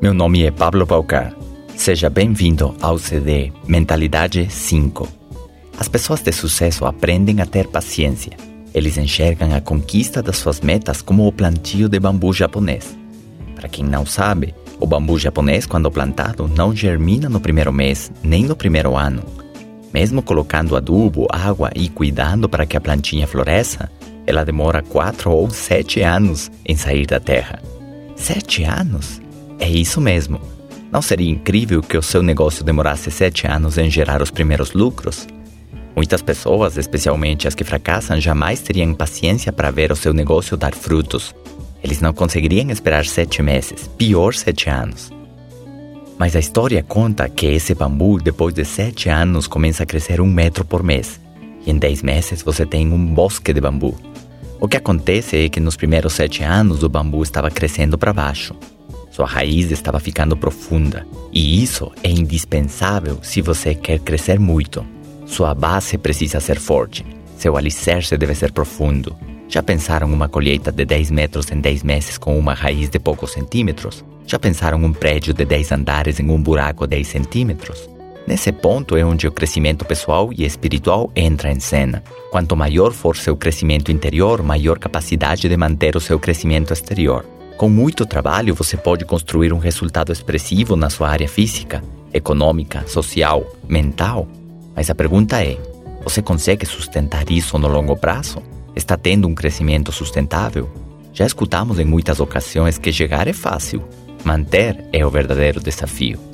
Meu nome é Pablo Paucar. Seja bem-vindo ao CD Mentalidade 5. As pessoas de sucesso aprendem a ter paciência. Eles enxergam a conquista das suas metas como o plantio de bambu japonês. Para quem não sabe, o bambu japonês, quando plantado, não germina no primeiro mês, nem no primeiro ano. Mesmo colocando adubo, água e cuidando para que a plantinha floresça, ela demora quatro ou sete anos em sair da terra. Sete anos? É isso mesmo. Não seria incrível que o seu negócio demorasse sete anos em gerar os primeiros lucros? Muitas pessoas, especialmente as que fracassam, jamais teriam paciência para ver o seu negócio dar frutos. Eles não conseguiriam esperar sete meses, pior sete anos. Mas a história conta que esse bambu, depois de sete anos, começa a crescer um metro por mês. E em dez meses você tem um bosque de bambu. O que acontece é que nos primeiros sete anos o bambu estava crescendo para baixo. Sua raiz estava ficando profunda, e isso é indispensável se você quer crescer muito. Sua base precisa ser forte, seu alicerce deve ser profundo. Já pensaram uma colheita de 10 metros em 10 meses com uma raiz de poucos centímetros? Já pensaram um prédio de 10 andares em um buraco de 10 centímetros? Nesse ponto é onde o crescimento pessoal e espiritual entra em cena. Quanto maior for seu crescimento interior, maior capacidade de manter o seu crescimento exterior. Com muito trabalho, você pode construir um resultado expressivo na sua área física, econômica, social, mental. Mas a pergunta é: você consegue sustentar isso no longo prazo? Está tendo um crescimento sustentável? Já escutamos em muitas ocasiões que chegar é fácil, manter é o verdadeiro desafio.